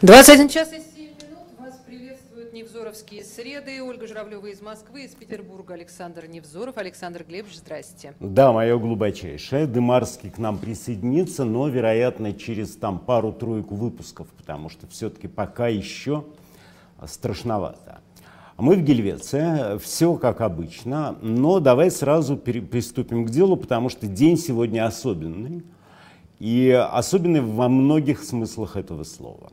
21 час и 7 минут. Вас приветствуют Невзоровские среды. Ольга Журавлева из Москвы, из Петербурга Александр Невзоров. Александр Глебович, здрасте. Да, мое глубочайшее. Дымарский к нам присоединится, но, вероятно, через там пару-тройку выпусков, потому что все-таки пока еще страшновато. Мы в Гельвеции, все как обычно, но давай сразу приступим к делу, потому что день сегодня особенный, и особенный во многих смыслах этого слова.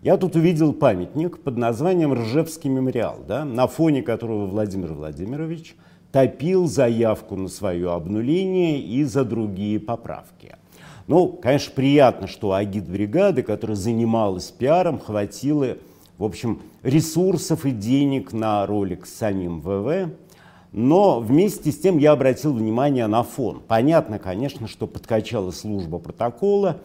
Я тут увидел памятник под названием Ржевский мемориал, да, на фоне которого Владимир Владимирович топил заявку на свое обнуление и за другие поправки. Ну, конечно, приятно, что агит-бригады, которая занималась пиаром, хватило, в общем, ресурсов и денег на ролик с самим ВВ. Но вместе с тем я обратил внимание на фон. Понятно, конечно, что подкачала служба протокола,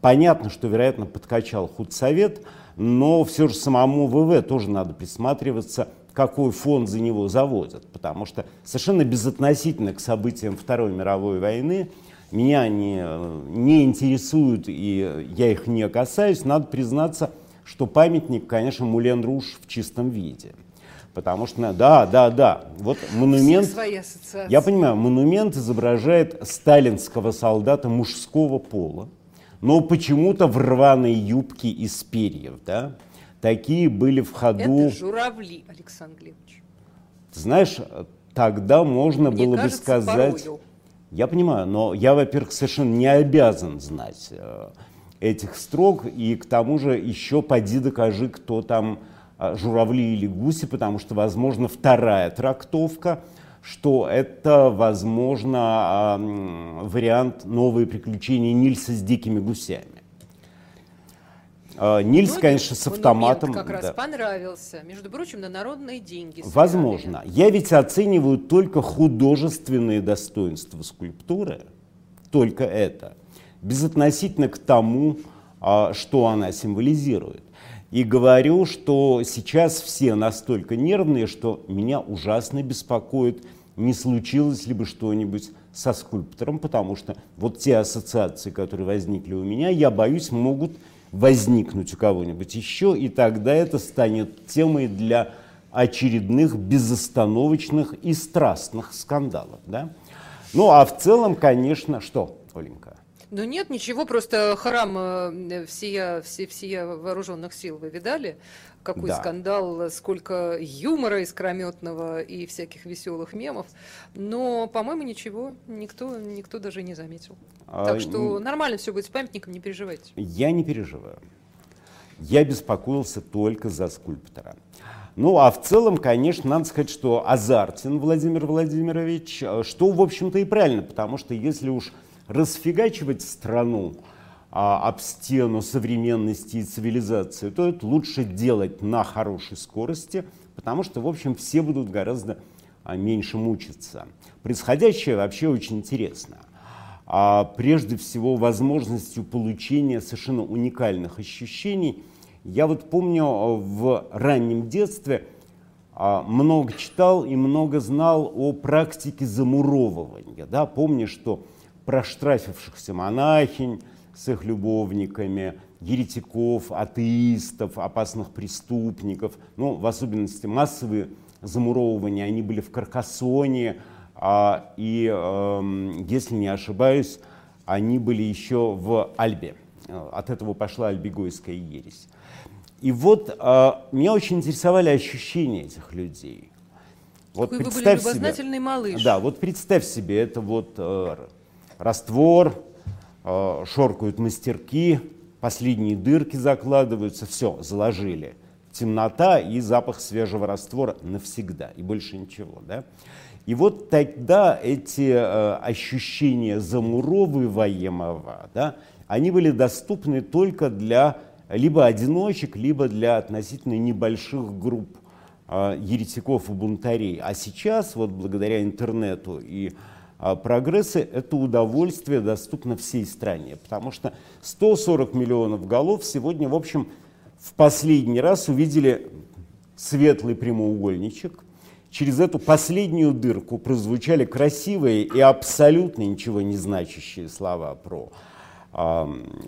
понятно, что, вероятно, подкачал худсовет, но все же самому ВВ тоже надо присматриваться, какой фон за него заводят, потому что совершенно безотносительно к событиям Второй мировой войны. Меня они не интересуют, и я их не касаюсь, надо признаться, что памятник, конечно, Мулен Руш в чистом виде. Потому что, да, да, да, вот монумент, я понимаю, монумент изображает сталинского солдата мужского пола, но почему-то в рваной юбке из перьев, да, такие были в ходу. Это журавли, Александр Глебович. Знаешь, тогда можно Мне было кажется, бы сказать... Порою. Я понимаю, но я, во-первых, совершенно не обязан знать э, этих строк, и к тому же еще поди докажи, кто там э, журавли или гуси, потому что, возможно, вторая трактовка – что это, возможно, вариант «Новые приключения Нильса с дикими гусями». А, Нильс, ну, конечно, с автоматом. как раз да. понравился. Между прочим, на народные деньги. Собирали. Возможно. Я ведь оцениваю только художественные достоинства скульптуры. Только это. Безотносительно к тому, а, что она символизирует. И говорю, что сейчас все настолько нервные, что меня ужасно беспокоит, не случилось ли бы что-нибудь со скульптором, потому что вот те ассоциации, которые возникли у меня, я боюсь, могут возникнуть у кого-нибудь еще, и тогда это станет темой для очередных безостановочных и страстных скандалов. Да? Ну а в целом, конечно, что, Оленька? Ну нет, ничего, просто храм э, всея, все, всея вооруженных сил вы видали? Какой да. скандал, сколько юмора искрометного и всяких веселых мемов. Но, по-моему, ничего, никто, никто даже не заметил. А, так что нормально все будет с памятником, не переживайте. Я не переживаю. Я беспокоился только за скульптора. Ну, а в целом, конечно, надо сказать, что азартен Владимир Владимирович, э, что, в общем-то, и правильно, потому что если уж расфигачивать страну а, об стену современности и цивилизации, то это лучше делать на хорошей скорости, потому что, в общем, все будут гораздо а, меньше мучиться. Происходящее вообще очень интересно. А прежде всего возможностью получения совершенно уникальных ощущений. Я вот помню а, в раннем детстве много читал и много знал о практике замуровывания. Да? Помню, что проштрафившихся монахинь с их любовниками, еретиков, атеистов, опасных преступников, ну, в особенности массовые замуровывания, они были в Каркасоне, а, и, э, если не ошибаюсь, они были еще в Альбе. От этого пошла альбегойская ересь. И вот э, меня очень интересовали ощущения этих людей. Вот Какой представь вы были любознательный себе, малыш. Да, вот представь себе, это вот э, раствор, э, шоркают мастерки, последние дырки закладываются, все, заложили. Темнота и запах свежего раствора навсегда, и больше ничего. Да? И вот тогда эти э, ощущения замуровываемого, да, они были доступны только для либо одиночек, либо для относительно небольших групп э, еретиков и бунтарей. А сейчас, вот благодаря интернету и а прогрессы – это удовольствие доступно всей стране, потому что 140 миллионов голов сегодня, в общем, в последний раз увидели светлый прямоугольничек. Через эту последнюю дырку прозвучали красивые и абсолютно ничего не значащие слова про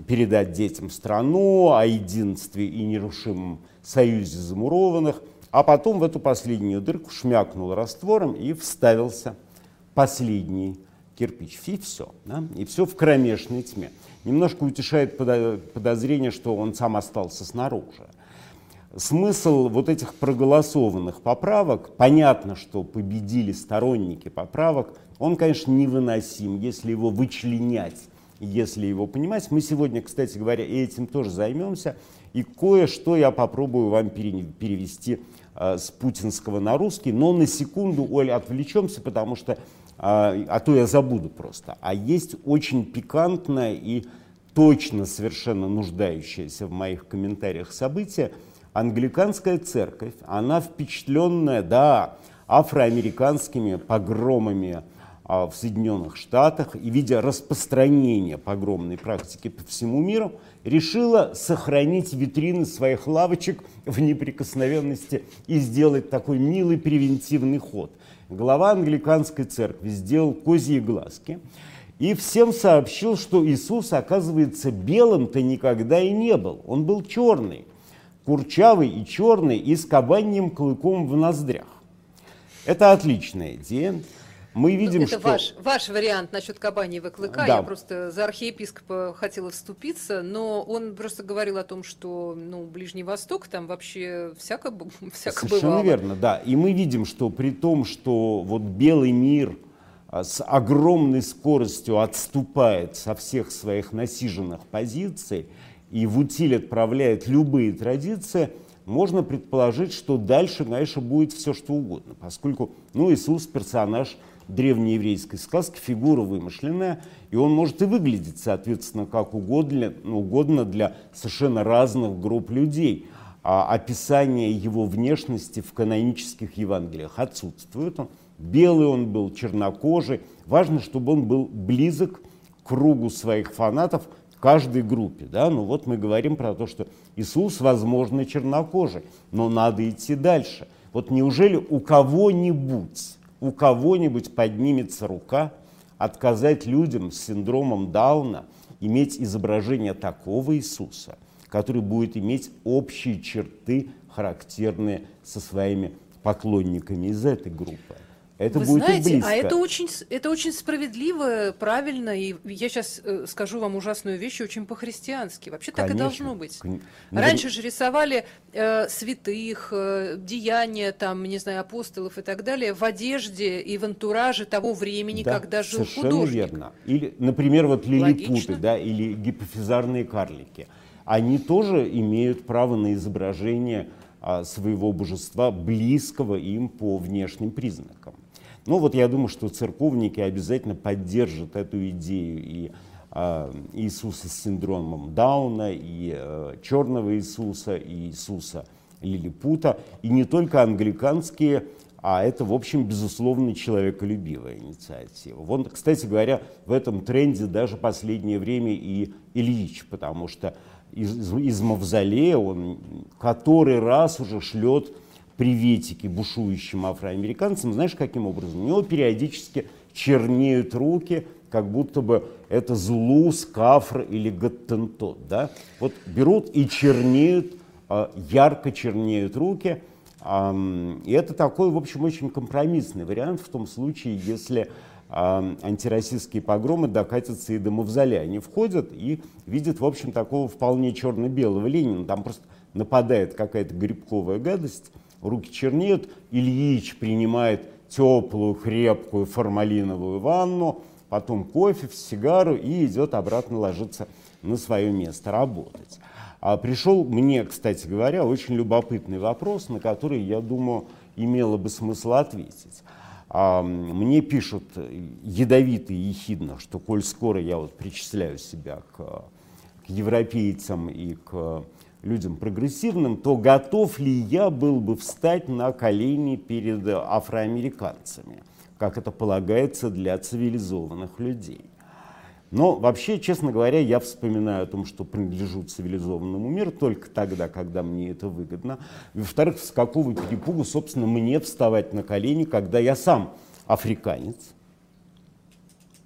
передать детям страну, о единстве и нерушимом союзе замурованных, а потом в эту последнюю дырку шмякнул раствором и вставился последний кирпич. И все. Да? И все в кромешной тьме. Немножко утешает подозрение, что он сам остался снаружи. Смысл вот этих проголосованных поправок, понятно, что победили сторонники поправок, он, конечно, невыносим, если его вычленять, если его понимать. Мы сегодня, кстати говоря, этим тоже займемся. И кое-что я попробую вам перевести э, с путинского на русский. Но на секунду, Оля, отвлечемся, потому что а, а то я забуду просто. А есть очень пикантное и точно совершенно нуждающееся в моих комментариях событие. Англиканская церковь, она впечатленная, да, афроамериканскими погромами а, в Соединенных Штатах и видя распространение погромной практики по всему миру, решила сохранить витрины своих лавочек в неприкосновенности и сделать такой милый превентивный ход – глава англиканской церкви сделал козьи глазки и всем сообщил, что Иисус, оказывается, белым-то никогда и не был. Он был черный, курчавый и черный, и с кабаньим клыком в ноздрях. Это отличная идея. Мы ну, видим, это что... ваш, ваш вариант насчет кабаньего клыка. Да. Я просто за архиепископа хотела вступиться, но он просто говорил о том, что ну, Ближний Восток там вообще всяко, всяко Совершенно бывало. верно, да. И мы видим, что при том, что вот белый мир а, с огромной скоростью отступает со всех своих насиженных позиций и в утиль отправляет любые традиции, можно предположить, что дальше, конечно, будет все что угодно, поскольку ну, Иисус персонаж – древнееврейской сказки, фигура вымышленная, и он может и выглядеть, соответственно, как угодно, угодно для совершенно разных групп людей. А описание его внешности в канонических Евангелиях отсутствует. Белый он был, чернокожий. Важно, чтобы он был близок к кругу своих фанатов каждой группе. Да? Ну вот мы говорим про то, что Иисус, возможно, чернокожий, но надо идти дальше. Вот неужели у кого-нибудь у кого-нибудь поднимется рука отказать людям с синдромом Дауна иметь изображение такого Иисуса, который будет иметь общие черты, характерные со своими поклонниками из этой группы. Это Вы будет знаете, и близко. а это очень, это очень справедливо, правильно, и я сейчас э, скажу вам ужасную вещь, очень по-христиански. Вообще Конечно. так и должно быть. Кон... Раньше же рисовали э, святых, э, деяния, там, не знаю, апостолов и так далее в одежде и в антураже того времени, да, когда жил совершенно художник. верно. Или, например, вот лилипуты, да, или гипофизарные карлики. Они тоже имеют право на изображение а, своего божества, близкого им по внешним признакам. Ну вот я думаю, что церковники обязательно поддержат эту идею и э, Иисуса с синдромом Дауна, и э, черного Иисуса, и Иисуса Лилипута, и не только англиканские, а это, в общем, безусловно, человеколюбивая инициатива. Вон, кстати говоря, в этом тренде даже последнее время и Ильич, потому что из, из Мавзолея он который раз уже шлет приветики бушующим афроамериканцам, знаешь, каким образом? У него периодически чернеют руки, как будто бы это Зулус, Кафр или Гаттентот. Да? Вот берут и чернеют, а, ярко чернеют руки. И это такой, в общем, очень компромиссный вариант в том случае, если антироссийские погромы докатятся и до Мавзолея. Они входят и видят, в общем, такого вполне черно-белого Ленина. Там просто нападает какая-то грибковая гадость, руки чернеют, Ильич принимает теплую, крепкую формалиновую ванну, потом кофе, сигару и идет обратно ложиться на свое место работать. А пришел мне, кстати говоря, очень любопытный вопрос, на который, я думаю, имело бы смысл ответить. А, мне пишут ядовито и ехидно, что коль скоро я вот причисляю себя к, к европейцам и к людям прогрессивным, то готов ли я был бы встать на колени перед афроамериканцами, как это полагается для цивилизованных людей. Но вообще, честно говоря, я вспоминаю о том, что принадлежу цивилизованному миру только тогда, когда мне это выгодно. И, во-вторых, с какого перепугу, собственно, мне вставать на колени, когда я сам африканец,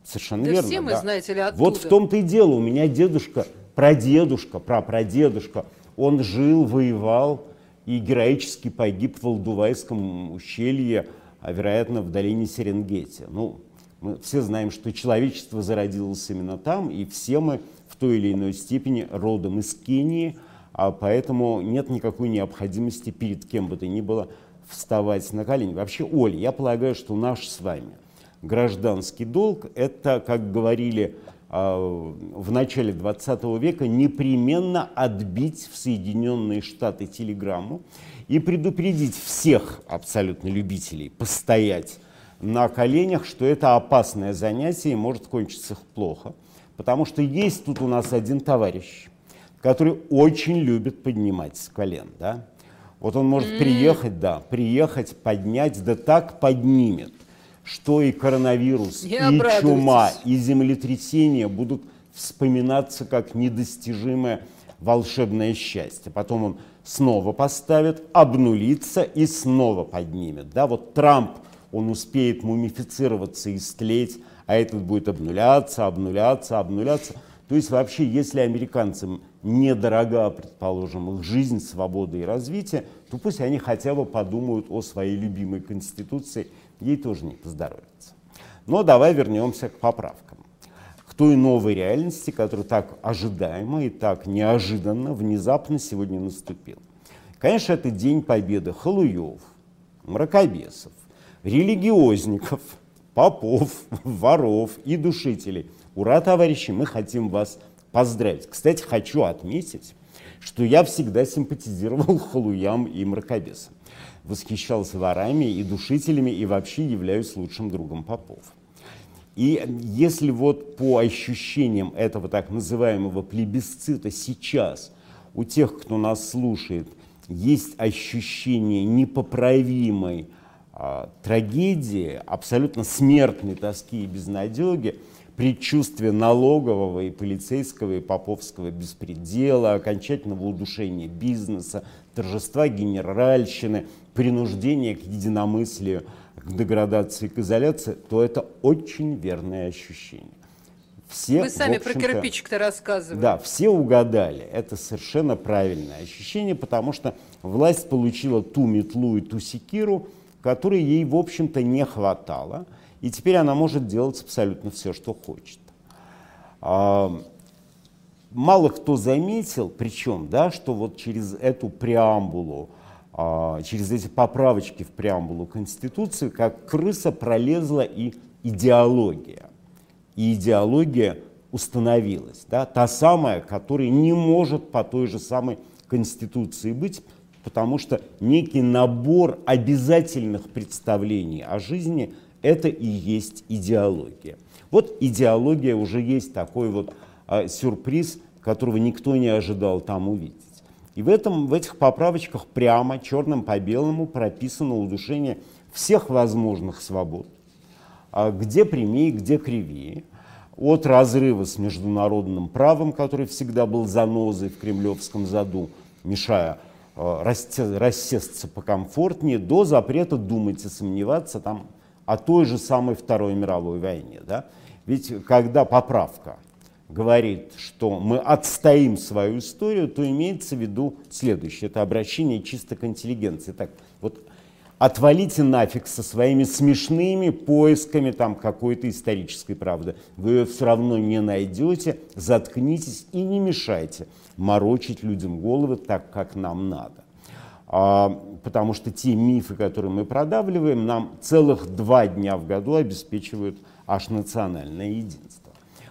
Совершенно да верно. Все мы, да. знаете ли, оттуда. Вот в том-то и дело. У меня дедушка, прадедушка, прапрадедушка, он жил, воевал и героически погиб в Алдувайском ущелье, а вероятно в долине Серенгети. Ну, мы все знаем, что человечество зародилось именно там, и все мы в той или иной степени родом из Кении, а поэтому нет никакой необходимости перед кем бы то ни было вставать на колени. Вообще, Оля, я полагаю, что наш с вами – гражданский долг – это, как говорили в начале 20 века, непременно отбить в Соединенные Штаты телеграмму и предупредить всех абсолютно любителей постоять на коленях, что это опасное занятие и может кончиться плохо. Потому что есть тут у нас один товарищ, который очень любит поднимать с колен. Да? Вот он может приехать, да, приехать, поднять, да так поднимет – что и коронавирус, и чума, и землетрясения будут вспоминаться как недостижимое волшебное счастье. Потом он снова поставит, обнулится и снова поднимет. Да, вот Трамп, он успеет мумифицироваться и стлеть, а этот будет обнуляться, обнуляться, обнуляться. То есть вообще, если американцам недорога, предположим, их жизнь, свобода и развитие, то пусть они хотя бы подумают о своей любимой конституции ей тоже не поздоровится. Но давай вернемся к поправкам. К той новой реальности, которая так ожидаемо и так неожиданно, внезапно сегодня наступила. Конечно, это День Победы халуев, мракобесов, религиозников, попов, воров и душителей. Ура, товарищи, мы хотим вас поздравить. Кстати, хочу отметить, что я всегда симпатизировал халуям и мракобесам восхищался ворами и душителями и вообще являюсь лучшим другом попов. И если вот по ощущениям этого так называемого плебисцита сейчас у тех, кто нас слушает, есть ощущение непоправимой а, трагедии, абсолютно смертной тоски и безнадеги, предчувствие налогового и полицейского и поповского беспредела, окончательного удушения бизнеса, торжества генеральщины, принуждения к единомыслию, к деградации, к изоляции, то это очень верное ощущение. Все, Вы сами про кирпичик-то рассказывали. Да, все угадали. Это совершенно правильное ощущение, потому что власть получила ту метлу и ту секиру, которой ей, в общем-то, не хватало. И теперь она может делать абсолютно все, что хочет. Мало кто заметил, причем, да, что вот через эту преамбулу, а, через эти поправочки в преамбулу Конституции, как крыса пролезла и идеология. И идеология установилась. Да, та самая, которая не может по той же самой Конституции быть, потому что некий набор обязательных представлений о жизни – это и есть идеология. Вот идеология уже есть такой вот а, сюрприз, которого никто не ожидал там увидеть. И в, этом, в этих поправочках прямо черным по белому прописано удушение всех возможных свобод, а, где прямее, где кривее, от разрыва с международным правом, который всегда был занозой в кремлевском заду, мешая а, рассесться покомфортнее, до запрета думать и сомневаться там о той же самой Второй мировой войне. Да? Ведь когда поправка говорит, что мы отстоим свою историю, то имеется в виду следующее. Это обращение чисто к интеллигенции. Так, вот отвалите нафиг со своими смешными поисками там какой-то исторической правды. Вы ее все равно не найдете, заткнитесь и не мешайте морочить людям головы так, как нам надо. А, потому что те мифы, которые мы продавливаем, нам целых два дня в году обеспечивают аж национальное единство.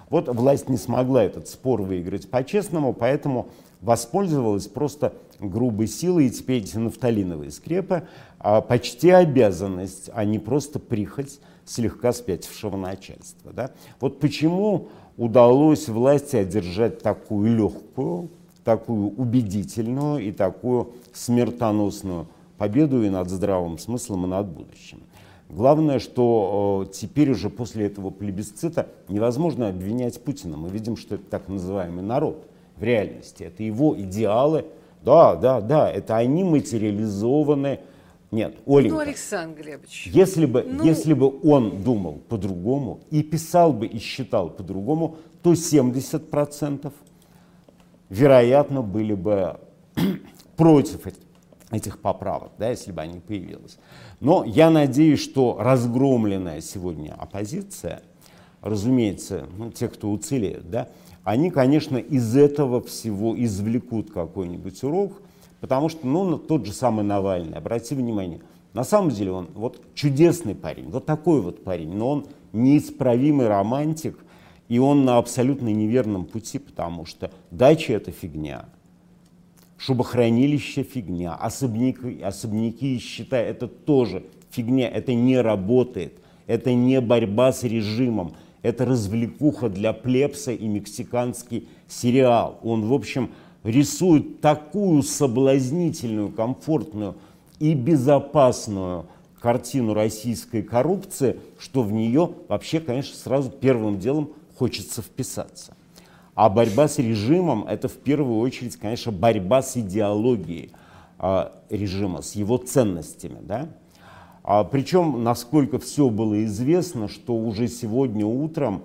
Вот власть не смогла этот спор выиграть по-честному, поэтому воспользовалась просто грубой силой, и теперь эти нафталиновые скрепы а, почти обязанность, а не просто прихоть слегка спятившего начальства. Да? Вот почему удалось власти одержать такую легкую, такую убедительную и такую смертоносную победу и над здравым смыслом, и над будущим. Главное, что э, теперь уже после этого плебисцита невозможно обвинять Путина. Мы видим, что это так называемый народ в реальности. Это его идеалы. Да, да, да, это они материализованы Нет, Оленька. Ну, Александр Глебович. Если бы, ну... если бы он думал по-другому и писал бы и считал по-другому, то 70% вероятно были бы против этих поправок, да, если бы они появились. Но я надеюсь, что разгромленная сегодня оппозиция, разумеется, ну, те, кто уцелеют, да, они, конечно, из этого всего извлекут какой-нибудь урок, потому что, ну, тот же самый Навальный, обрати внимание, на самом деле он вот чудесный парень, вот такой вот парень, но он неисправимый романтик, и он на абсолютно неверном пути, потому что дача это фигня, шубохранилище фигня, особняки, особняки счета это тоже фигня, это не работает, это не борьба с режимом, это развлекуха для плебса и мексиканский сериал. Он, в общем, рисует такую соблазнительную, комфортную и безопасную картину российской коррупции, что в нее вообще, конечно, сразу первым делом хочется вписаться. А борьба с режимом – это в первую очередь, конечно, борьба с идеологией э, режима, с его ценностями. Да? А, причем, насколько все было известно, что уже сегодня утром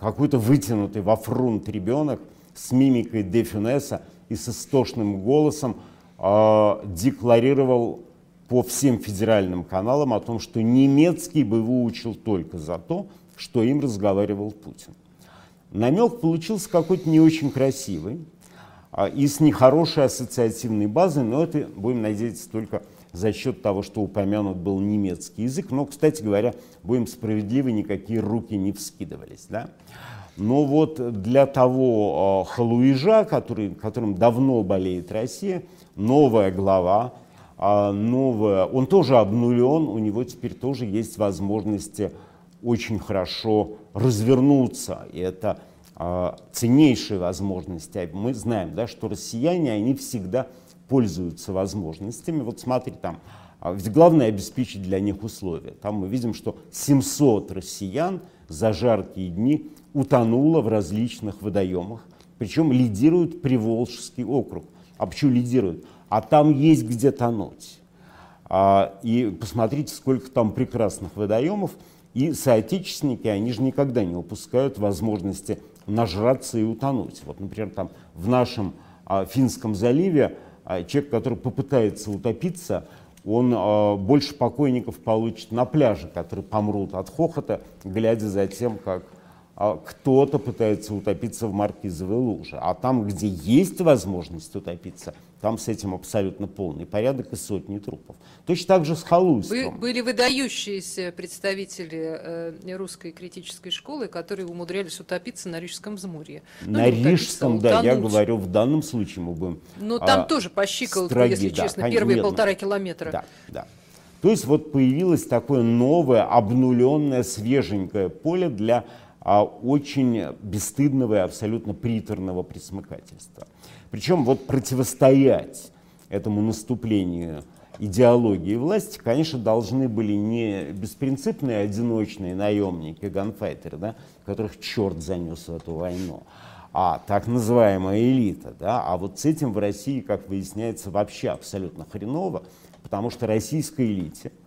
какой-то вытянутый во фрунт ребенок с мимикой Де Фюнеса и с истошным голосом э, декларировал по всем федеральным каналам о том, что немецкий бы выучил только за то, что им разговаривал Путин. Намек получился какой-то не очень красивый а, и с нехорошей ассоциативной базой, но это, будем надеяться, только за счет того, что упомянут был немецкий язык. Но, кстати говоря, будем справедливы, никакие руки не вскидывались. Да? Но вот для того э, халуижа, который, которым давно болеет Россия, новая глава, э, новая, он тоже обнулен, у него теперь тоже есть возможности очень хорошо развернуться. И это э, ценнейшие возможности. Мы знаем, да, что россияне, они всегда пользуются возможностями. Вот смотри, там, ведь главное обеспечить для них условия. Там мы видим, что 700 россиян за жаркие дни утонуло в различных водоемах. Причем лидирует Приволжский округ. А почему лидирует? А там есть где тонуть. А, и посмотрите, сколько там прекрасных водоемов. И соотечественники, они же никогда не упускают возможности нажраться и утонуть. Вот, например, там в нашем а, Финском заливе а, человек, который попытается утопиться, он а, больше покойников получит на пляже, которые помрут от хохота, глядя за тем, как а кто-то пытается утопиться в маркизовой луже. А там, где есть возможность утопиться, там с этим абсолютно полный порядок и сотни трупов. Точно так же с халуйством. Вы, были выдающиеся представители э, русской критической школы, которые умудрялись утопиться на Рижском взморье. Ну, на Рижском, да, я говорю, в данном случае мы будем... Ну, там а, тоже по щиколотку, строги, если да, честно, первые нет, ну, полтора километра. Да, да. То есть вот появилось такое новое, обнуленное, свеженькое поле для а очень бесстыдного и абсолютно приторного присмыкательства. Причем вот противостоять этому наступлению идеологии власти, конечно, должны были не беспринципные одиночные наемники, ганфайтеры, да, которых черт занес в эту войну, а так называемая элита. Да, а вот с этим в России, как выясняется, вообще абсолютно хреново, потому что российской элите –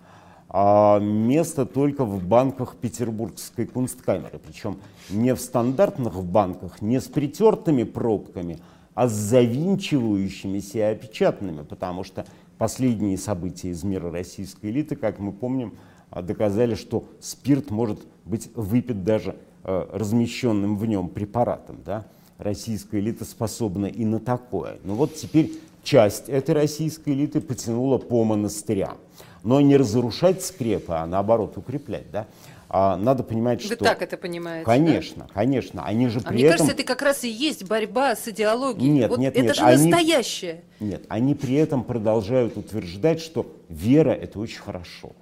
а место только в банках Петербургской кунсткамеры. Причем не в стандартных банках, не с притертыми пробками, а с завинчивающимися и опечатанными, потому что последние события из мира российской элиты, как мы помним, доказали, что спирт может быть выпит даже э, размещенным в нем препаратом. Да? Российская элита способна и на такое. Но вот теперь часть этой российской элиты потянула по монастырям но не разрушать скрепы, а наоборот укреплять, да. А надо понимать, Вы что... так это понимаете, Конечно, да? конечно. Они же а при мне этом... кажется, это как раз и есть борьба с идеологией. Нет, вот нет, это нет. же они... настоящее. Нет, они при этом продолжают утверждать, что вера — это очень хорошо.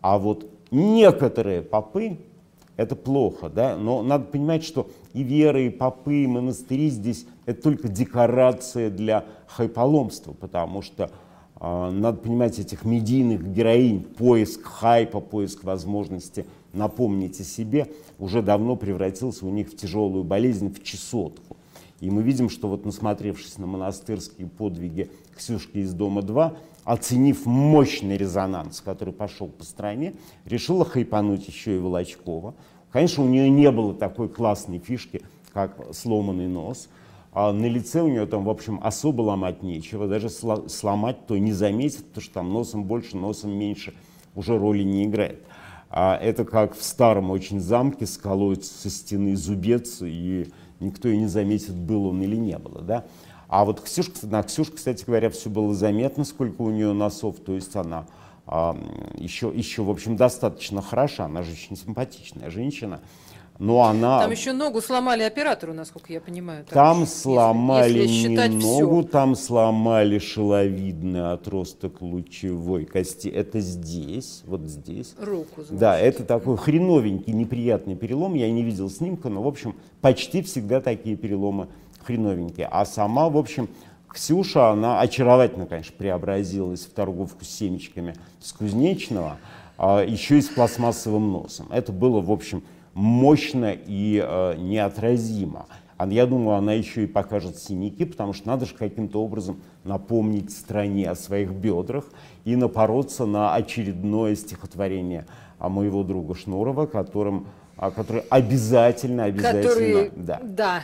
А вот некоторые попы — это плохо, да, но надо понимать, что и вера, и попы, и монастыри здесь — это только декорация для хайполомства, потому что а, надо понимать этих медийных героинь, поиск хайпа, поиск возможности напомнить о себе уже давно превратился у них в тяжелую болезнь, в чесотку. И мы видим, что вот насмотревшись на монастырские подвиги Ксюшки из дома 2, оценив мощный резонанс, который пошел по стране, решила хайпануть еще и Волочкова. Конечно, у нее не было такой классной фишки, как сломанный нос. А на лице у нее там, в общем, особо ломать нечего. Даже сломать то не заметит, потому что там носом больше, носом меньше уже роли не играет. А это как в старом очень замке сколоть со стены зубец, и никто и не заметит, был он или не было. Да? А вот Ксюшка, на Ксюшке, кстати говоря, все было заметно, сколько у нее носов, то есть она а, еще, еще, в общем, достаточно хороша, она же очень симпатичная женщина. Но она... Там еще ногу сломали оператору, насколько я понимаю. Там если, сломали если не ногу, все. там сломали шеловидный отросток лучевой кости. Это здесь, вот здесь. Руку, значит. Да, это такой хреновенький, неприятный перелом. Я не видел снимка, но, в общем, почти всегда такие переломы хреновенькие. А сама, в общем, Ксюша, она очаровательно, конечно, преобразилась в торговку с семечками с Кузнечного, а еще и с пластмассовым носом. Это было, в общем, мощно и э, неотразимо. А я думаю, она еще и покажет синяки, потому что надо же каким-то образом напомнить стране о своих бедрах и напороться на очередное стихотворение моего друга Шнурова, которым, который обязательно, обязательно... Который, да. да,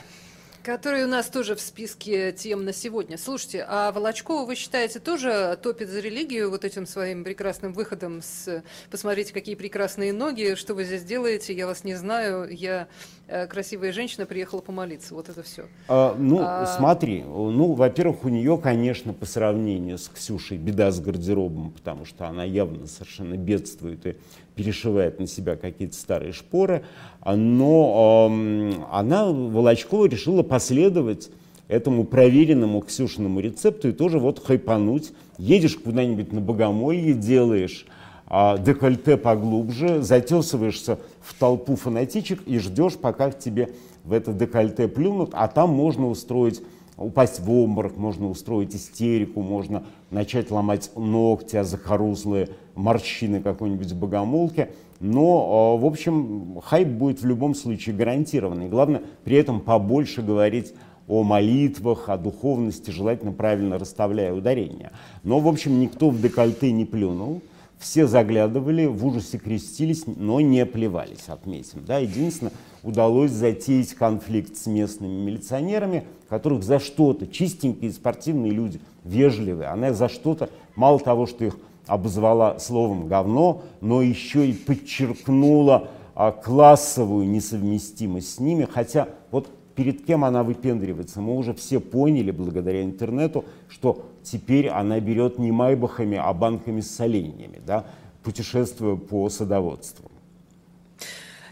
Который у нас тоже в списке тем на сегодня. Слушайте, а Волочкова, вы считаете, тоже топит за религию вот этим своим прекрасным выходом с «посмотрите, какие прекрасные ноги, что вы здесь делаете, я вас не знаю, я красивая женщина, приехала помолиться». Вот это все. А, ну, а... смотри, ну, во-первых, у нее, конечно, по сравнению с Ксюшей беда с гардеробом, потому что она явно совершенно бедствует и перешивает на себя какие-то старые шпоры, но э, она, Волочкова, решила последовать этому проверенному Ксюшиному рецепту и тоже вот хайпануть. Едешь куда-нибудь на богомолье, делаешь э, декольте поглубже, затесываешься в толпу фанатичек и ждешь, пока тебе в это декольте плюнут, а там можно устроить упасть в обморок, можно устроить истерику, можно начать ломать ногти, а захорузлые морщины какой-нибудь богомолки. Но, а, в общем, хайп будет в любом случае гарантированный. Главное, при этом побольше говорить о молитвах, о духовности, желательно правильно расставляя ударения. Но, в общем, никто в декольте не плюнул. Все заглядывали, в ужасе крестились, но не плевались, отметим. Да? Единственное, удалось затеять конфликт с местными милиционерами, которых за что-то, чистенькие спортивные люди, вежливые, она за что-то, мало того, что их обозвала словом говно, но еще и подчеркнула а, классовую несовместимость с ними, хотя вот перед кем она выпендривается, мы уже все поняли благодаря интернету, что теперь она берет не майбахами, а банками с соленьями, да, путешествуя по садоводству.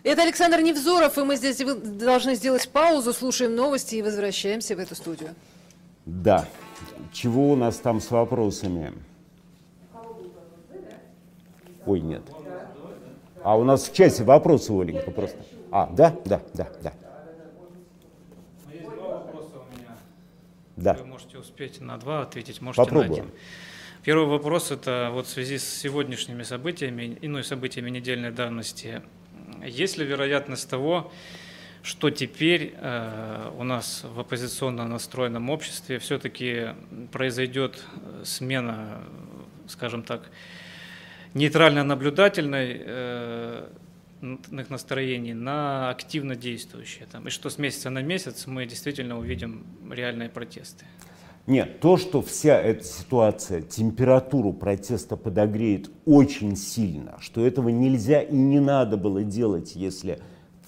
Это Александр Невзоров, и мы здесь должны сделать паузу, слушаем новости и возвращаемся в эту студию. Да. Чего у нас там с вопросами? Ой, нет. А у нас в часе вопросы, Оленька, просто. А, да, да, да, да. Да. Вы можете успеть на два ответить, можете Попробуем. на один. Первый вопрос – это вот в связи с сегодняшними событиями, иной событиями недельной давности. Есть ли вероятность того, что теперь э, у нас в оппозиционно настроенном обществе все-таки произойдет смена, скажем так, нейтрально-наблюдательной э, настроений на активно действующие. Там, и что с месяца на месяц мы действительно увидим реальные протесты. Нет, то, что вся эта ситуация температуру протеста подогреет очень сильно, что этого нельзя и не надо было делать, если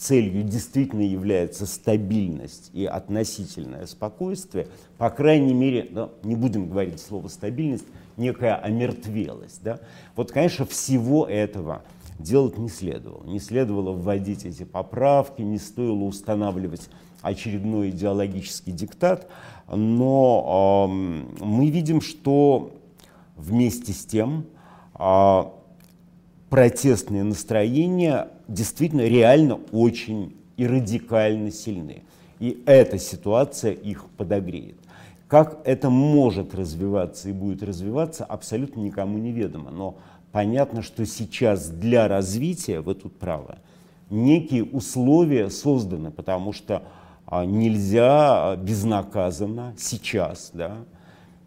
целью действительно является стабильность и относительное спокойствие, по крайней мере, ну, не будем говорить слово стабильность, некая омертвелость. Да? Вот, конечно, всего этого делать не следовало. Не следовало вводить эти поправки, не стоило устанавливать очередной идеологический диктат, но э, мы видим, что вместе с тем э, протестные настроения действительно реально очень и радикально сильны. И эта ситуация их подогреет. Как это может развиваться и будет развиваться, абсолютно никому не ведомо. Но понятно, что сейчас для развития, вы тут правы, некие условия созданы, потому что а, нельзя безнаказанно сейчас да,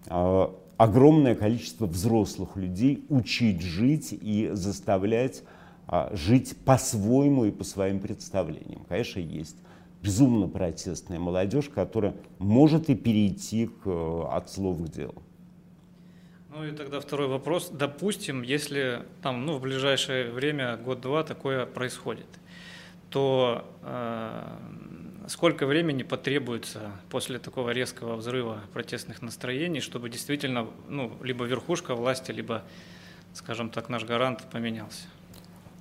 а, огромное количество взрослых людей учить жить и заставлять а, жить по-своему и по своим представлениям. Конечно, есть безумно протестная молодежь, которая может и перейти к, э, от слов к делу. Ну и тогда второй вопрос. Допустим, если там, ну, в ближайшее время, год-два, такое происходит, то э, сколько времени потребуется после такого резкого взрыва протестных настроений, чтобы действительно, ну, либо верхушка власти, либо, скажем так, наш гарант поменялся?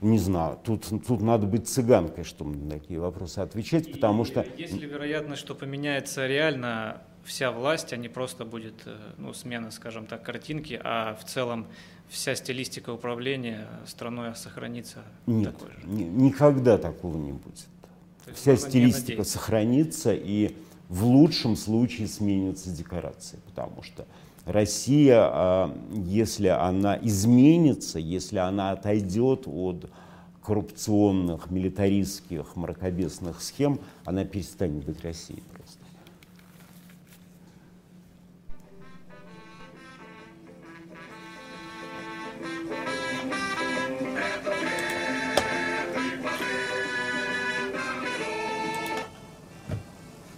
Не знаю, тут, тут надо быть цыганкой, чтобы на такие вопросы отвечать, потому что... Есть ли вероятность, что поменяется реально вся власть, а не просто будет э, ну, смена, скажем так, картинки, а в целом вся стилистика управления страной сохранится Нет, такой же? никогда такого не будет. Вся стилистика сохранится и в лучшем случае сменятся декорации, потому что Россия, а, если она изменится, если она отойдет от коррупционных, милитаристских, мракобесных схем, она перестанет быть Россией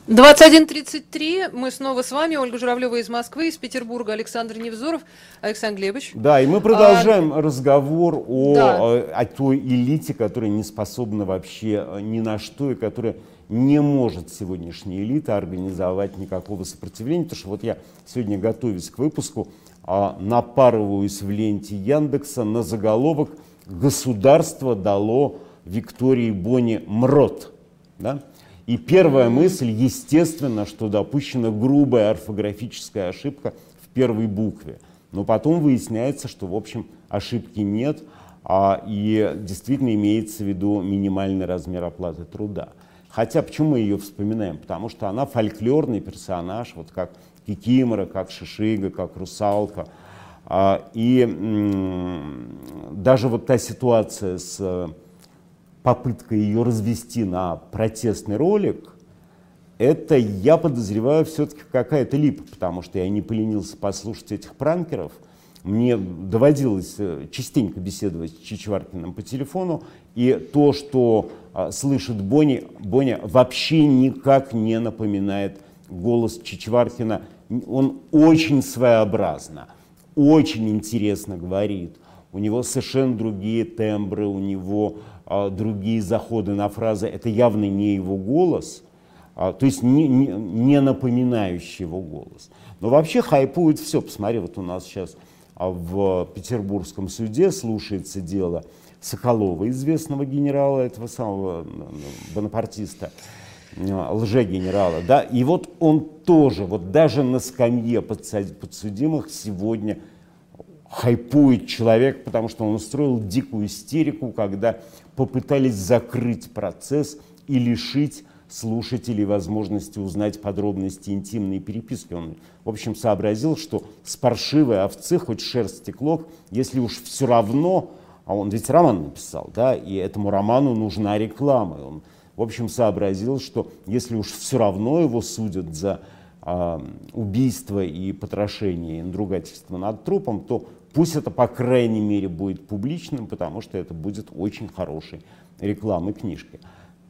21.33. Мы снова с вами. Ольга Журавлева из Москвы, из Петербурга Александр Невзоров. Александр Глебович. Да, и мы продолжаем а, разговор о, да. о, о той элите, которая не способна вообще э, ни на что и которая не может сегодняшняя элита организовать никакого сопротивления. Потому что вот я сегодня, готовясь к выпуску, а, напарываюсь в ленте Яндекса на заголовок «Государство дало Виктории Бони МРОТ». Да? И первая мысль, естественно, что допущена грубая орфографическая ошибка в первой букве. Но потом выясняется, что, в общем, ошибки нет, а, и действительно имеется в виду минимальный размер оплаты труда. Хотя почему мы ее вспоминаем? Потому что она фольклорный персонаж, вот как Кикимора, как Шишига, как Русалка. А, и даже вот та ситуация с попытка ее развести на протестный ролик, это, я подозреваю, все-таки какая-то липа, потому что я не поленился послушать этих пранкеров. Мне доводилось э, частенько беседовать с Чичваркиным по телефону, и то, что а, слышит Бони, Боня вообще никак не напоминает голос Чичваркина. Он очень своеобразно, очень интересно говорит. У него совершенно другие тембры, у него другие заходы на фразы, это явно не его голос, а, то есть не, не, не напоминающий его голос. Но вообще хайпует все. Посмотри, вот у нас сейчас а, в Петербургском суде слушается дело Соколова, известного генерала, этого самого бонапартиста, лже-генерала, да, и вот он тоже, вот даже на скамье подсудимых сегодня хайпует человек, потому что он устроил дикую истерику, когда попытались закрыть процесс и лишить слушателей возможности узнать подробности интимной переписки. Он, в общем, сообразил, что с паршивой овцы хоть шерсти клок, если уж все равно, а он ведь роман написал, да, и этому роману нужна реклама. Он, в общем, сообразил, что если уж все равно его судят за э, убийство и потрошение и надругательство над трупом, то Пусть это, по крайней мере, будет публичным, потому что это будет очень хорошей рекламой книжки.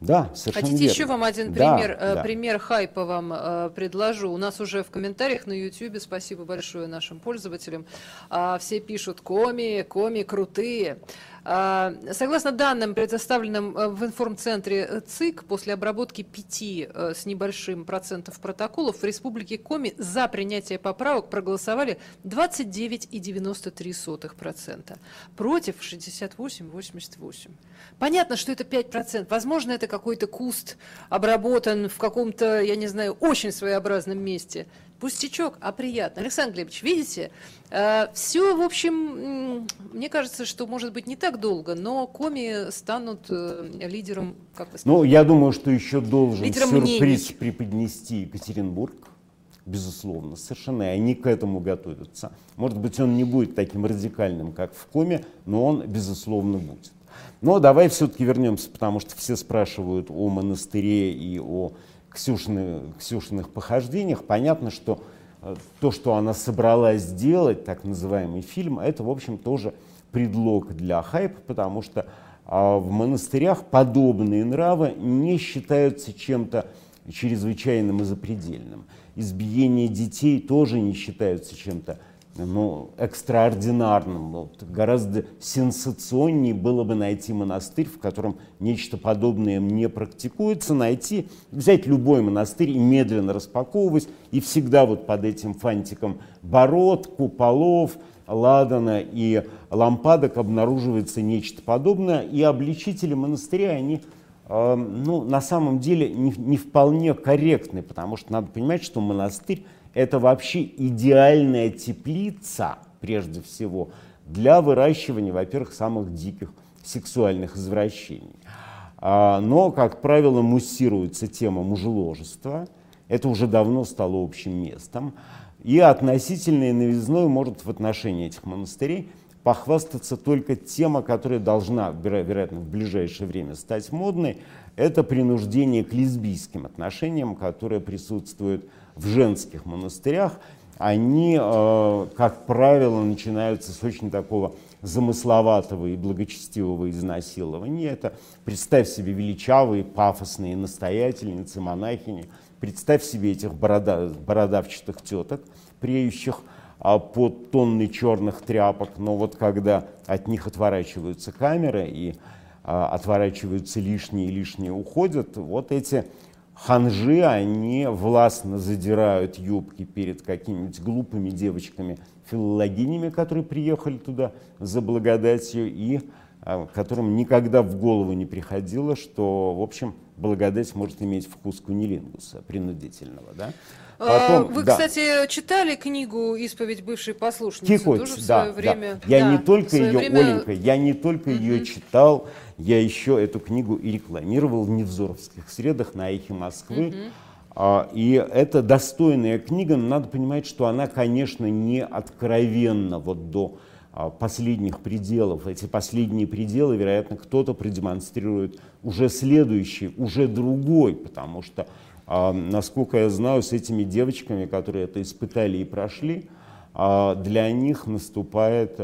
Да, совершенно Хотите верно. еще вам один пример, да, э, да. пример хайпа вам э, предложу? У нас уже в комментариях на YouTube, спасибо большое нашим пользователям, э, все пишут «Коми, коми крутые». А, согласно данным, предоставленным э, в информцентре э, ЦИК, после обработки пяти э, с небольшим процентов протоколов в Республике Коми за принятие поправок проголосовали 29,93%, против 68,88%. Понятно, что это 5%. Возможно, это какой-то куст обработан в каком-то, я не знаю, очень своеобразном месте – пустячок, а приятно. Александр Глебович, видите, э, все, в общем, мне кажется, что может быть не так долго, но коми станут э, лидером, как вы сказали? Ну, я думаю, что еще должен лидером сюрприз мнений. преподнести Екатеринбург. Безусловно, совершенно, и они к этому готовятся. Может быть, он не будет таким радикальным, как в коме, но он, безусловно, будет. Но давай все-таки вернемся, потому что все спрашивают о монастыре и о Ксюшины, Ксюшиных похождениях, понятно, что э, то, что она собралась сделать, так называемый фильм, это, в общем, тоже предлог для хайпа, потому что а в монастырях подобные нравы не считаются чем-то чрезвычайным и запредельным. Избиение детей тоже не считаются чем-то ну, экстраординарным. Вот, гораздо сенсационнее было бы найти монастырь, в котором нечто подобное не практикуется, найти, взять любой монастырь и медленно распаковывать, и всегда вот под этим фантиком бород, куполов, ладана и лампадок обнаруживается нечто подобное, и обличители монастыря, они э, ну, на самом деле не, не вполне корректны, потому что надо понимать, что монастырь – это вообще идеальная теплица, прежде всего, для выращивания, во-первых, самых диких сексуальных извращений. А, но, как правило, муссируется тема мужеложества. Это уже давно стало общим местом. И относительной новизной может в отношении этих монастырей похвастаться только тема, которая должна, вероятно, в ближайшее время стать модной, это принуждение к лесбийским отношениям, которое присутствует в женских монастырях. Они, э, как правило, начинаются с очень такого замысловатого и благочестивого изнасилования. Это, представь себе, величавые, пафосные настоятельницы, монахини – Представь себе этих борода, бородавчатых теток, преющих а, под тонны черных тряпок, но вот когда от них отворачиваются камеры и а, отворачиваются лишние и лишние уходят, вот эти ханжи, они властно задирают юбки перед какими-нибудь глупыми девочками-филологинями, которые приехали туда за благодатью, и а, которым никогда в голову не приходило, что, в общем, благодать может иметь вкус кунилингуса, принудительного. Да? А, Потом, Вы, да. кстати, читали книгу «Исповедь бывшей послушницы» Кикоть, тоже в да, свое время? Да. Я да, не только ее, время... Оленька, я не только угу. ее читал, я еще эту книгу и рекламировал в невзоровских средах на эхе Москвы. Угу. И это достойная книга, но надо понимать, что она, конечно, не откровенна вот до а, последних пределов. Эти последние пределы, вероятно, кто-то продемонстрирует уже следующий, уже другой, потому что, а, насколько я знаю, с этими девочками, которые это испытали и прошли, а, для них наступает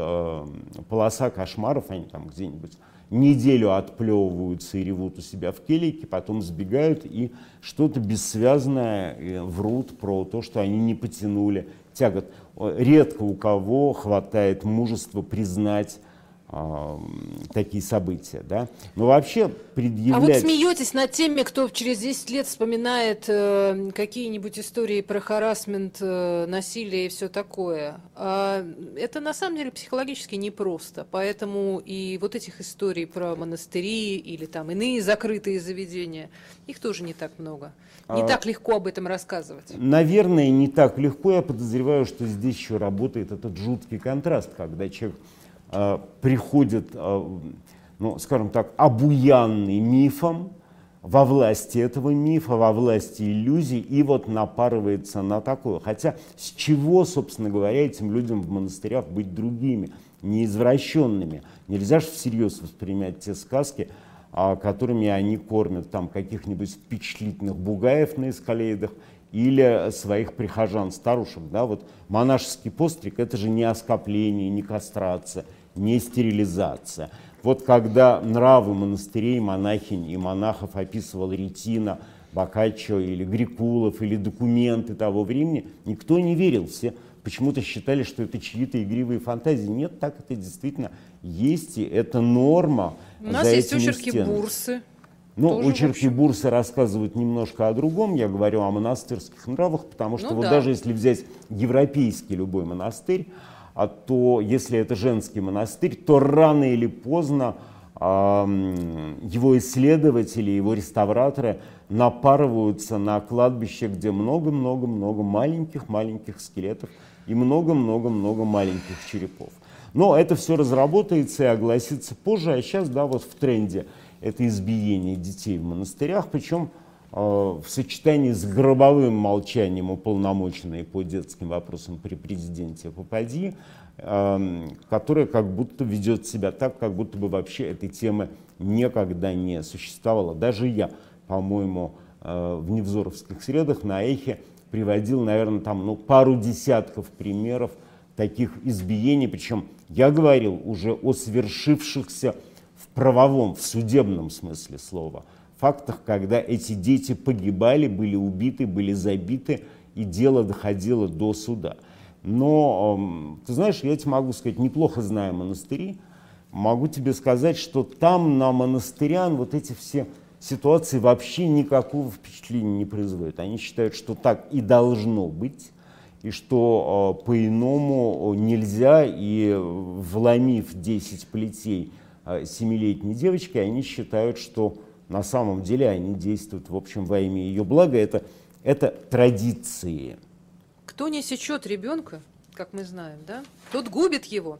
полоса кошмаров, они там где-нибудь неделю отплевываются и ревут у себя в келике, потом сбегают и что-то бессвязное э, врут про то, что они не потянули. Тягот. Редко у кого хватает мужества признать такие события. Да? Но вообще предъявлять... А вот смеетесь над теми, кто через 10 лет вспоминает э, какие-нибудь истории про харасмент, э, насилие и все такое. А это на самом деле психологически непросто. Поэтому и вот этих историй про монастыри или там иные закрытые заведения, их тоже не так много. Не а, так легко об этом рассказывать. Наверное, не так легко. Я подозреваю, что здесь еще работает этот жуткий контраст, когда человек приходит, э, ну, скажем так, обуянный мифом, во власти этого мифа, во власти иллюзий, и вот напарывается на такое. Хотя с чего, собственно говоря, этим людям в монастырях быть другими, неизвращенными? Нельзя же всерьез воспринимать те сказки, а, которыми они кормят там каких-нибудь впечатлительных бугаев на эскалейдах или своих прихожан, старушек. Да? Вот монашеский постриг – это же не оскопление, не кастрация, не стерилизация. Вот когда нравы монастырей, монахинь и монахов описывал Ретина, Бокаччо или Грикулов, или документы того времени, никто не верил. Все почему-то считали, что это чьи-то игривые фантазии. Нет, так это действительно есть, и это норма. У нас есть очерки стенами. бурсы. Ну, очерки бурсы рассказывают немножко о другом. Я говорю о монастырских нравах, потому что ну, вот да. даже если взять европейский любой монастырь, а то если это женский монастырь, то рано или поздно его исследователи, его реставраторы напарываются на кладбище, где много-много-много маленьких-маленьких скелетов и много-много-много маленьких черепов. Но это все разработается и огласится позже, а сейчас, да, вот в тренде это избиение детей в монастырях, причем в сочетании с гробовым молчанием уполномоченной по детским вопросам при президенте Попади, э, которая как будто ведет себя так, как будто бы вообще этой темы никогда не существовало. Даже я, по-моему, э, в невзоровских средах на эхе приводил, наверное, там ну, пару десятков примеров таких избиений, причем я говорил уже о свершившихся в правовом, в судебном смысле слова, фактах, когда эти дети погибали, были убиты, были забиты, и дело доходило до суда. Но, ты знаешь, я тебе могу сказать, неплохо знаю монастыри, могу тебе сказать, что там на монастырян вот эти все ситуации вообще никакого впечатления не производят. Они считают, что так и должно быть, и что э, по-иному нельзя, и вломив 10 плетей э, семилетней девочки, они считают, что на самом деле они действуют, в общем, во имя ее блага. Это, это традиции. Кто не сечет ребенка, как мы знаем, да, тот губит его.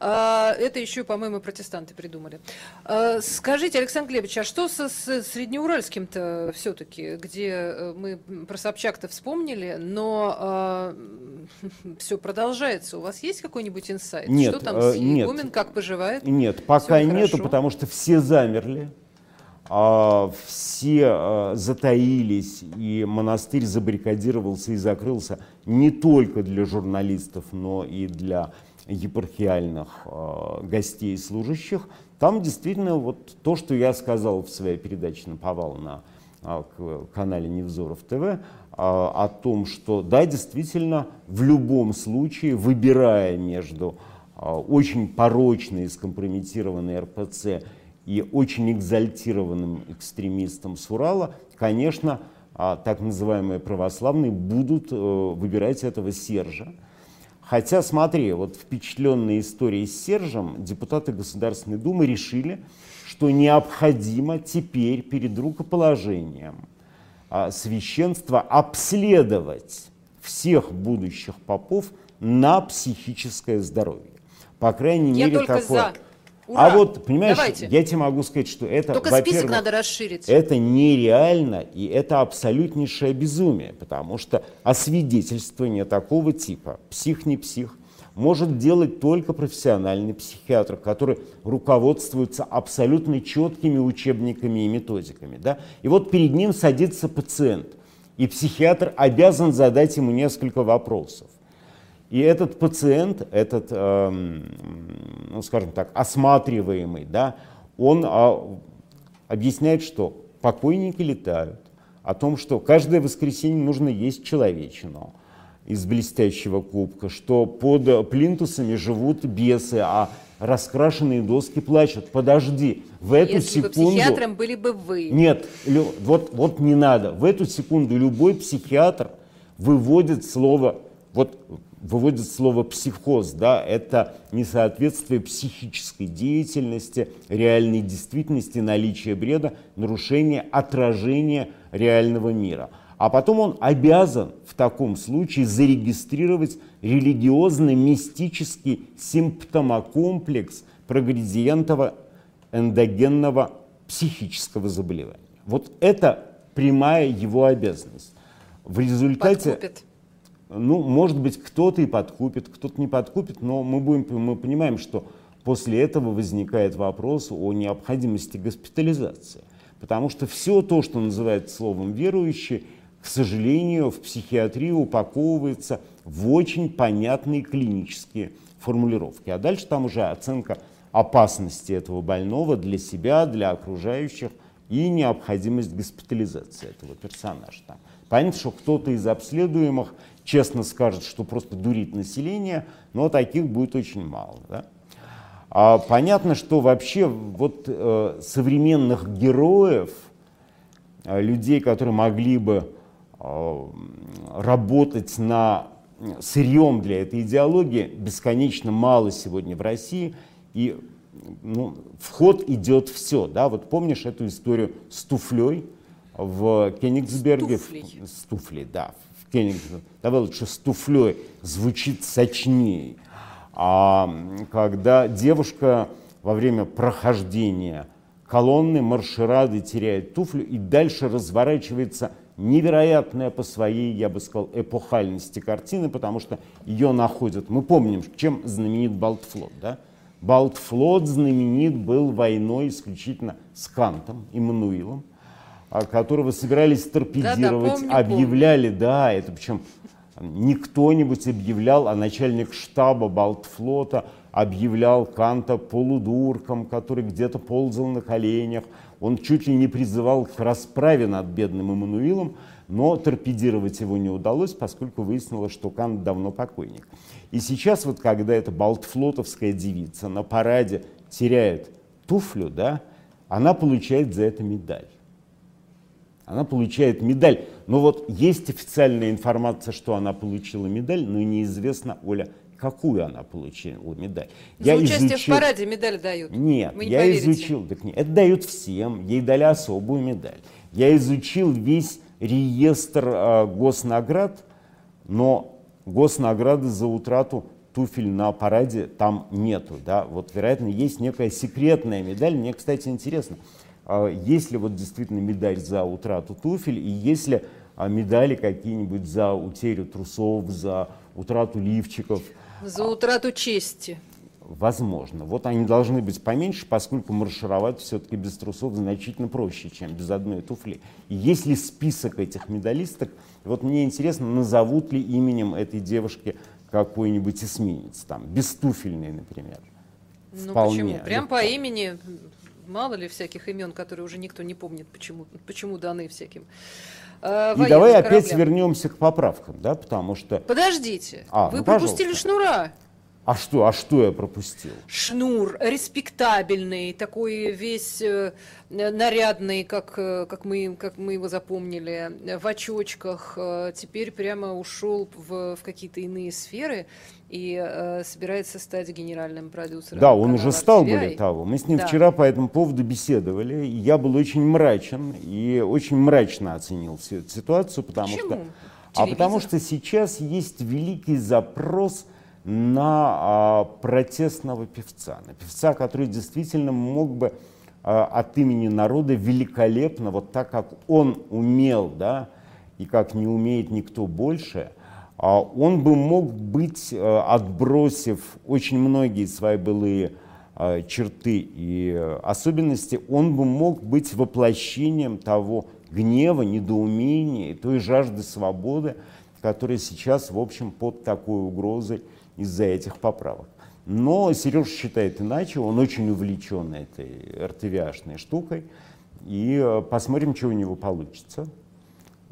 А, это еще, по-моему, протестанты придумали. А, скажите, Александр Глебович, а что со, с Среднеуральским-то все-таки, где э, мы про Собчак-то вспомнили, но а, все продолжается? У вас есть какой-нибудь инсайт? Нет, что там с Игумен, как поживает? Нет, пока нету, потому что все замерли. Все затаились, и монастырь забаррикадировался и закрылся не только для журналистов, но и для епархиальных э, гостей и служащих, там действительно вот то, что я сказал в своей передаче на повал на э, канале Невзоров ТВ, э, о том, что да, действительно, в любом случае, выбирая между э, очень порочной и скомпрометированной РПЦ и очень экзальтированным экстремистом с Урала, конечно, э, так называемые православные будут э, выбирать этого Сержа, Хотя, смотри, вот впечатленные историей с Сержем, депутаты Государственной Думы решили, что необходимо теперь перед рукоположением а, священства обследовать всех будущих попов на психическое здоровье. По крайней Я мере, такое. За. А Ура! А вот, понимаешь, Давайте. я тебе могу сказать, что это, Только список надо расширить. Это нереально, и это абсолютнейшее безумие, потому что освидетельствование такого типа, псих не псих, может делать только профессиональный психиатр, который руководствуется абсолютно четкими учебниками и методиками. Да? И вот перед ним садится пациент, и психиатр обязан задать ему несколько вопросов. И этот пациент, этот, э, ну, скажем так, осматриваемый, да, он э, объясняет, что покойники летают, о том, что каждое воскресенье нужно есть человечину из блестящего кубка, что под плинтусами живут бесы, а раскрашенные доски плачут. Подожди, в эту Если секунду... бы психиатром были бы вы. Нет, вот, вот не надо. В эту секунду любой психиатр выводит слово, вот выводит слово психоз, да, это несоответствие психической деятельности, реальной действительности, наличие бреда, нарушение отражения реального мира. А потом он обязан в таком случае зарегистрировать религиозно-мистический симптомокомплекс прогредиентного эндогенного психического заболевания. Вот это прямая его обязанность. В результате... Подкупит ну, может быть, кто-то и подкупит, кто-то не подкупит, но мы, будем, мы понимаем, что после этого возникает вопрос о необходимости госпитализации. Потому что все то, что называется словом верующий, к сожалению, в психиатрии упаковывается в очень понятные клинические формулировки. А дальше там уже оценка опасности этого больного для себя, для окружающих и необходимость госпитализации этого персонажа. Там. Понятно, что кто-то из обследуемых честно скажет, что просто дурит население, но таких будет очень мало. Да? А понятно, что вообще вот э, современных героев, э, людей, которые могли бы э, работать на сырьем для этой идеологии, бесконечно мало сегодня в России. И ну, в ход идет все. Да? Вот помнишь эту историю с туфлей в Кенигсберге? С туфлей. С туфлей, да, Кеннингтон, давай лучше с туфлей, звучит сочнее. А когда девушка во время прохождения колонны марширады теряет туфлю и дальше разворачивается невероятная по своей, я бы сказал, эпохальности картины, потому что ее находят. Мы помним, чем знаменит Балтфлот. Да? Балтфлот знаменит был войной исключительно с Кантом, Иммануилом, которого собирались торпедировать, да, да, помню, объявляли, помню. да, это причем не кто-нибудь объявлял, а начальник штаба Балтфлота объявлял Канта полудурком, который где-то ползал на коленях. Он чуть ли не призывал к расправе над бедным Эммануилом, но торпедировать его не удалось, поскольку выяснилось, что Кант давно покойник. И сейчас вот, когда эта балтфлотовская девица на параде теряет туфлю, да, она получает за это медаль. Она получает медаль. Но вот есть официальная информация, что она получила медаль, но неизвестно, Оля, какую она получила медаль. За я участие изучил... в параде медаль дают. Нет, не я поверите. изучил, так нет, это дают всем, ей дали особую медаль. Я изучил весь реестр э, госнаград, но госнаграды за утрату туфель на параде там нету. Да? Вот, вероятно, есть некая секретная медаль. Мне, кстати, интересно, а, есть ли вот действительно медаль за утрату туфель, и есть ли а, медали какие-нибудь за утерю трусов, за утрату лифчиков. За утрату чести. Возможно. Вот они должны быть поменьше, поскольку маршировать все-таки без трусов значительно проще, чем без одной туфли. И есть ли список этих медалисток? Вот мне интересно, назовут ли именем этой девушки какой-нибудь эсминец, там, бестуфельный, например. Ну Вполне. почему? Прям по имени мало ли всяких имен, которые уже никто не помнит, почему, почему даны всяким. Э, И давай кораблям. опять вернемся к поправкам, да, потому что... Подождите, а, вы ну, пропустили пожалуйста. шнура. А что, а что я пропустил? Шнур респектабельный, такой весь э, нарядный, как, э, как, мы, как мы его запомнили, в очочках. Э, теперь прямо ушел в, в какие-то иные сферы и э, собирается стать генеральным продюсером. Да, он уже стал, более того. Мы с ним да. вчера по этому поводу беседовали. Я был очень мрачен и очень мрачно оценил всю эту ситуацию, потому Почему? что... А потому что сейчас есть великий запрос на а, протестного певца, на певца, который действительно мог бы а, от имени народа великолепно, вот так как он умел, да, и как не умеет никто больше, а, он бы мог быть, отбросив очень многие свои былые черты и особенности, он бы мог быть воплощением того гнева, недоумения, той жажды свободы, которая сейчас, в общем, под такой угрозой из-за этих поправок. Но Сереж считает иначе, он очень увлечен этой РТВшной штукой, и э, посмотрим, что у него получится.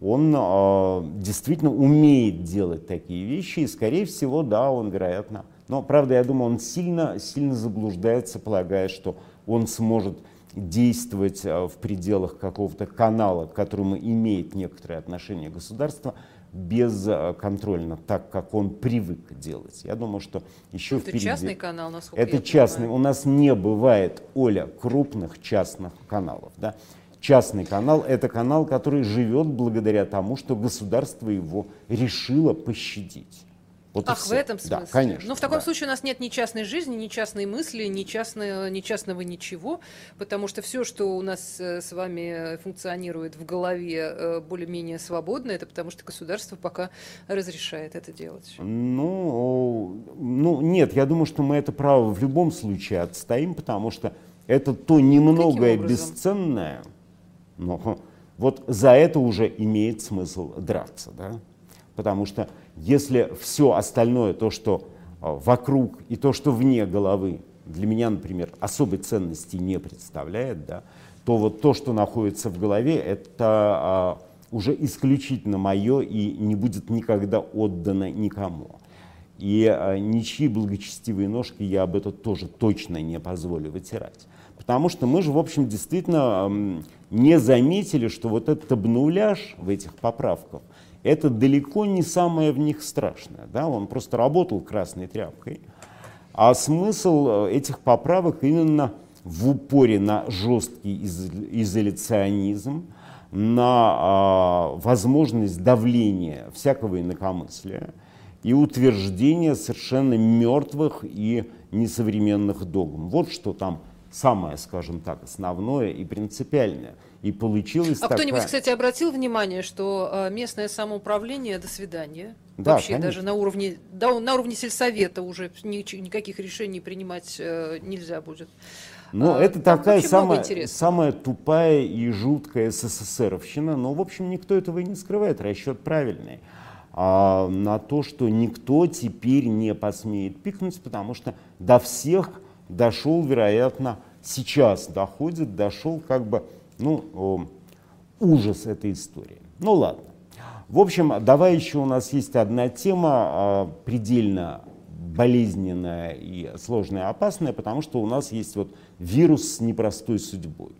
Он э, действительно умеет делать такие вещи, и, скорее всего, да, он, вероятно, но, правда, я думаю, он сильно, сильно заблуждается, полагая, что он сможет действовать э, в пределах какого-то канала, к которому имеет некоторое отношение государство, безконтрольно, так как он привык делать. Я думаю, что еще это впереди... частный канал, насколько Это частный. У нас не бывает, Оля, крупных частных каналов. Да? Частный канал – это канал, который живет благодаря тому, что государство его решило пощадить. Вот Ах, в этом смысле? Да, конечно. Ну, в таком да. случае у нас нет ни частной жизни, ни частной мысли, ни, частной, ни частного ничего, потому что все, что у нас э, с вами функционирует в голове э, более-менее свободно, это потому что государство пока разрешает это делать. Ну, ну, нет, я думаю, что мы это право в любом случае отстоим, потому что это то немногое бесценное, но вот за это уже имеет смысл драться, да? Потому что если все остальное, то, что а, вокруг и то, что вне головы, для меня, например, особой ценности не представляет, да, то вот то, что находится в голове, это а, уже исключительно мое и не будет никогда отдано никому. И а, ничьи благочестивые ножки я об этом тоже точно не позволю вытирать. Потому что мы же, в общем, действительно не заметили, что вот этот обнуляж в этих поправках, это далеко не самое в них страшное. Да? Он просто работал красной тряпкой. А смысл э, этих поправок именно в упоре на жесткий из изоляционизм, на э, возможность давления всякого инакомыслия и утверждения совершенно мертвых и несовременных догм. Вот что там самое, скажем так, основное и принципиальное. И получилось А такая... кто-нибудь, кстати, обратил внимание, что э, местное самоуправление, до свидания, Да, Вообще, конечно. даже на уровне, да, на уровне сельсовета уже никаких решений принимать э, нельзя будет. Но а, это такая самая, самая тупая и жуткая СССРовщина. Но, в общем, никто этого и не скрывает. Расчет правильный. А, на то, что никто теперь не посмеет пикнуть, потому что до всех дошел, вероятно, сейчас доходит, дошел как бы, ну, ужас этой истории. Ну ладно. В общем, давай еще у нас есть одна тема а, предельно болезненная и сложная, опасная, потому что у нас есть вот вирус с непростой судьбой,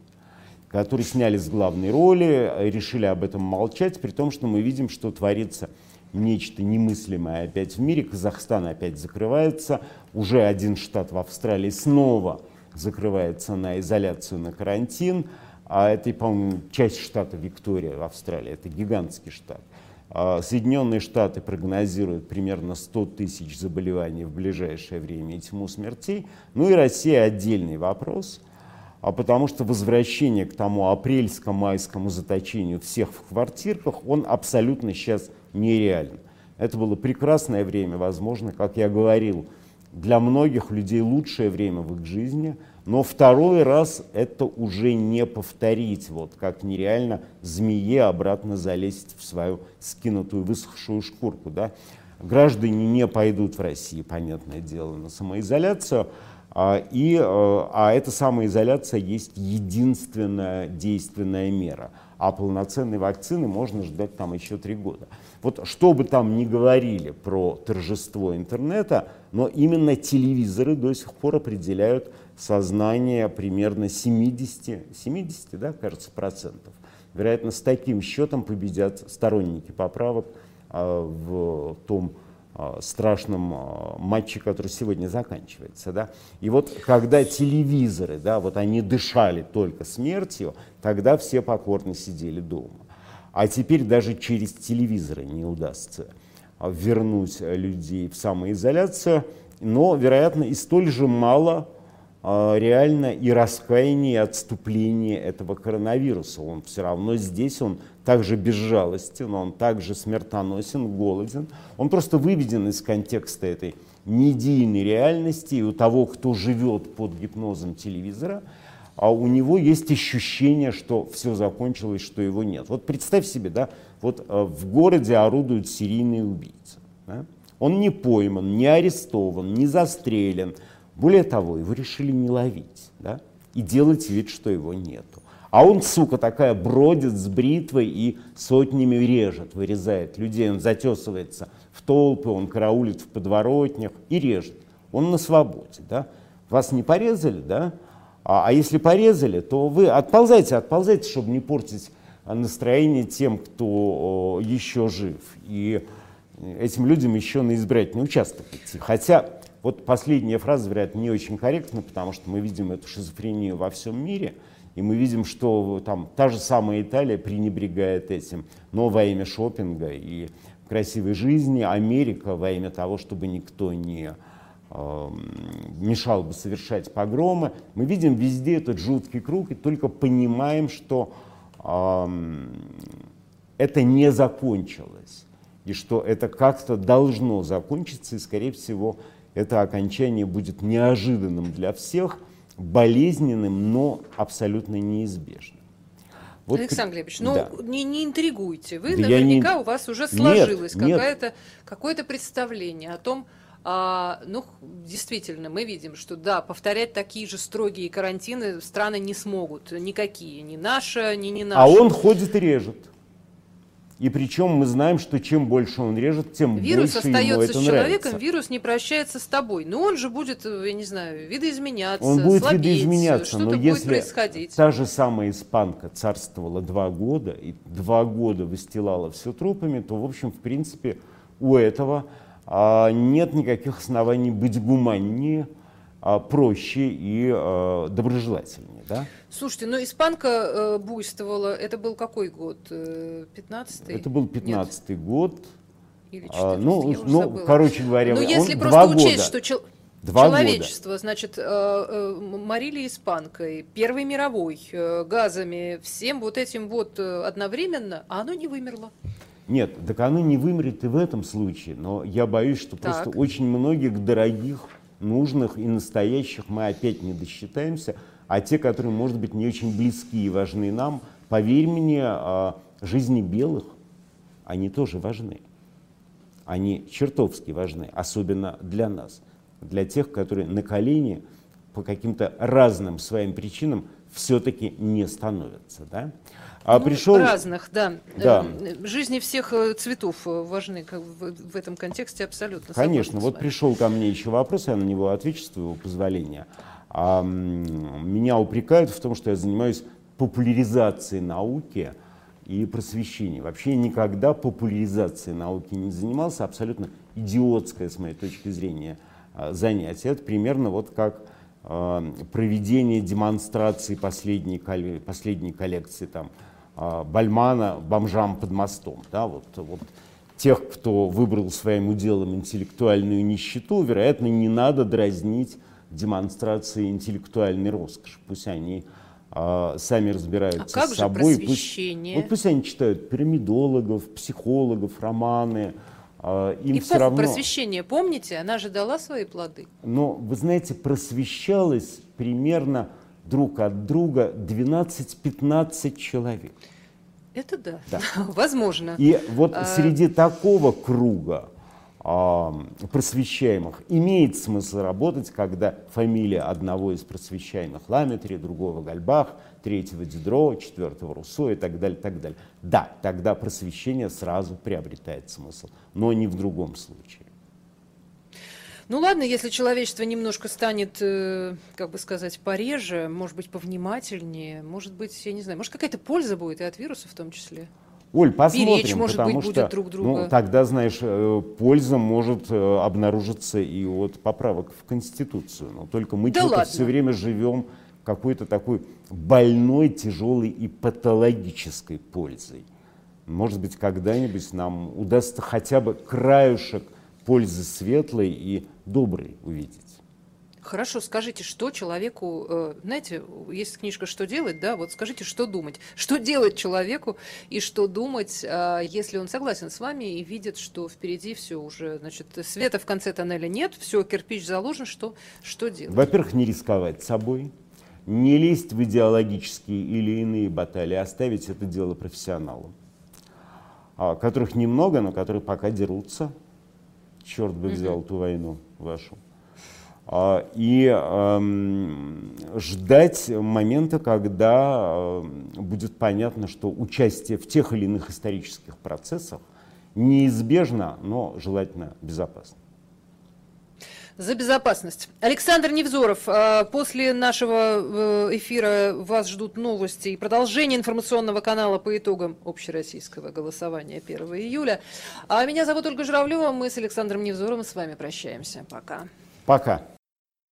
который сняли с главной роли, решили об этом молчать, при том, что мы видим, что творится нечто немыслимое опять в мире. Казахстан опять закрывается, уже один штат в Австралии снова закрывается на изоляцию, на карантин, а это, по-моему, часть штата Виктория в Австралии, это гигантский штат. А, Соединенные Штаты прогнозируют примерно 100 тысяч заболеваний в ближайшее время и тьму смертей. Ну и Россия отдельный вопрос, а потому что возвращение к тому апрельско-майскому заточению всех в квартирках, он абсолютно сейчас нереален. Это было прекрасное время, возможно, как я говорил, для многих людей лучшее время в их жизни – но второй раз это уже не повторить, вот как нереально змее обратно залезть в свою скинутую высохшую шкурку. Да? Граждане не пойдут в Россию, понятное дело, на самоизоляцию, а, и, э, а эта самоизоляция есть единственная действенная мера. А полноценной вакцины можно ждать там еще три года. Вот что бы там ни говорили про торжество интернета, но именно телевизоры до сих пор определяют сознание примерно 70, 70 да, кажется, процентов. Вероятно, с таким счетом победят сторонники поправок а, в том страшном а, матче, который сегодня заканчивается. Да? И вот когда телевизоры, да, вот они дышали только смертью, тогда все покорно сидели дома. А теперь даже через телевизоры не удастся вернуть людей в самоизоляцию, но, вероятно, и столь же мало реально и раскаяние, и отступление этого коронавируса. Он все равно здесь, он также безжалостен, он также смертоносен, голоден. Он просто выведен из контекста этой медийной реальности, и у того, кто живет под гипнозом телевизора, а у него есть ощущение, что все закончилось, что его нет. Вот представь себе, да, вот э, в городе орудует серийный убийца. Да? Он не пойман, не арестован, не застрелен, более того, его решили не ловить да, и делать вид, что его нету. А он, сука, такая бродит с бритвой и сотнями режет, вырезает людей. Он затесывается в толпы, он караулит в подворотнях и режет. Он на свободе. Да? Вас не порезали, да? А, а если порезали, то вы отползайте, отползайте, чтобы не портить настроение тем, кто еще жив. И этим людям еще на избирательный участок идти. Хотя вот последняя фраза, вероятно, не очень корректна, потому что мы видим эту шизофрению во всем мире, и мы видим, что там та же самая Италия пренебрегает этим, но во имя шопинга и красивой жизни, Америка во имя того, чтобы никто не э, мешал бы совершать погромы. Мы видим везде этот жуткий круг и только понимаем, что э, это не закончилось. И что это как-то должно закончиться, и, скорее всего, это окончание будет неожиданным для всех, болезненным, но абсолютно неизбежным. Вот Александр Глебович, ну да. не, не интригуйте. Вы да наверняка не... у вас уже сложилось какое-то какое представление о том, а, ну, действительно, мы видим, что да, повторять такие же строгие карантины страны не смогут. Никакие, ни наша, ни не наша. А он ходит и режет. И причем мы знаем, что чем больше он режет, тем вирус больше ему это остается с человеком, нравится. вирус не прощается с тобой. Но он же будет, я не знаю, видоизменяться, Он будет слабеть, видоизменяться, но если происходить. та же самая испанка царствовала два года и два года выстилала все трупами, то, в общем, в принципе, у этого а, нет никаких оснований быть гуманнее, а, проще и а, доброжелательнее. Да? Слушайте, ну испанка э, буйствовала, это был какой год? 15-й? Э, это был 15-й год. Или 14 а, ну, ну короче говоря, Но он если просто учесть, года. что чел... Два человечество, года. значит, э, э, морили испанкой, Первой мировой, э, газами, всем вот этим вот э, одновременно, а оно не вымерло. Нет, так оно не вымрет и в этом случае, но я боюсь, что так. просто очень многих дорогих, нужных и настоящих мы опять не досчитаемся, а те, которые, может быть, не очень близки и важны нам, поверь мне, а, жизни белых, они тоже важны. Они чертовски важны, особенно для нас, для тех, которые на колени по каким-то разным своим причинам все-таки не становятся. Да? А ну, пришел... Разных, да. да. Эм, жизни всех э, цветов э, важны в этом контексте абсолютно. Конечно. Вот пришел ко мне еще вопрос, я на него отвечу, с твоего позволения. А, меня упрекают в том, что я занимаюсь популяризацией науки и просвещения. Вообще я никогда популяризацией науки не занимался. Абсолютно идиотское, с моей точки зрения, а, занятие. Это примерно вот как а, проведение демонстрации последней, последней коллекции там, а, Бальмана «Бомжам под мостом». Да, вот, вот тех, кто выбрал своим уделом интеллектуальную нищету, вероятно, не надо дразнить демонстрации интеллектуальной роскоши. Пусть они а, сами разбираются а как с собой. Же просвещение? Пусть, вот пусть они читают пирамидологов, психологов, романы. А, им Эпоху все равно... просвещения, помните, она же дала свои плоды. Но, вы знаете, просвещалось примерно друг от друга 12-15 человек. Это да, да. возможно. И вот а... среди такого круга просвещаемых имеет смысл работать, когда фамилия одного из просвещаемых Ламетри, другого Гальбах, третьего Дидро, четвертого Руссо и так далее, так далее. Да, тогда просвещение сразу приобретает смысл, но не в другом случае. Ну ладно, если человечество немножко станет, э, как бы сказать, пореже, может быть, повнимательнее, может быть, я не знаю, может какая-то польза будет и от вируса в том числе. Оль, посмотрим, Беречь, может потому быть, что, друг друга. ну, тогда, знаешь, э, польза может э, обнаружиться и от поправок в Конституцию. Но только мы да все время живем какой-то такой больной, тяжелой и патологической пользой. Может быть, когда-нибудь нам удастся хотя бы краюшек пользы светлой и доброй увидеть. Хорошо, скажите, что человеку, э, знаете, есть книжка «Что делать», да, вот скажите, что думать. Что делать человеку и что думать, а, если он согласен с вами и видит, что впереди все уже, значит, света в конце тоннеля нет, все, кирпич заложен, что, что делать? Во-первых, не рисковать собой, не лезть в идеологические или иные баталии, оставить это дело профессионалам, а, которых немного, но которые пока дерутся, черт бы взял ту войну вашу. А, и ждать момента, когда будет понятно, что участие в тех или иных исторических процессах неизбежно, но желательно безопасно. За безопасность. Александр Невзоров, а, после нашего э, эфира вас ждут новости и продолжение информационного канала по итогам общероссийского голосования 1 июля. А меня зовут Ольга Журавлева, мы с Александром Невзоровым с вами прощаемся. Пока. Пока.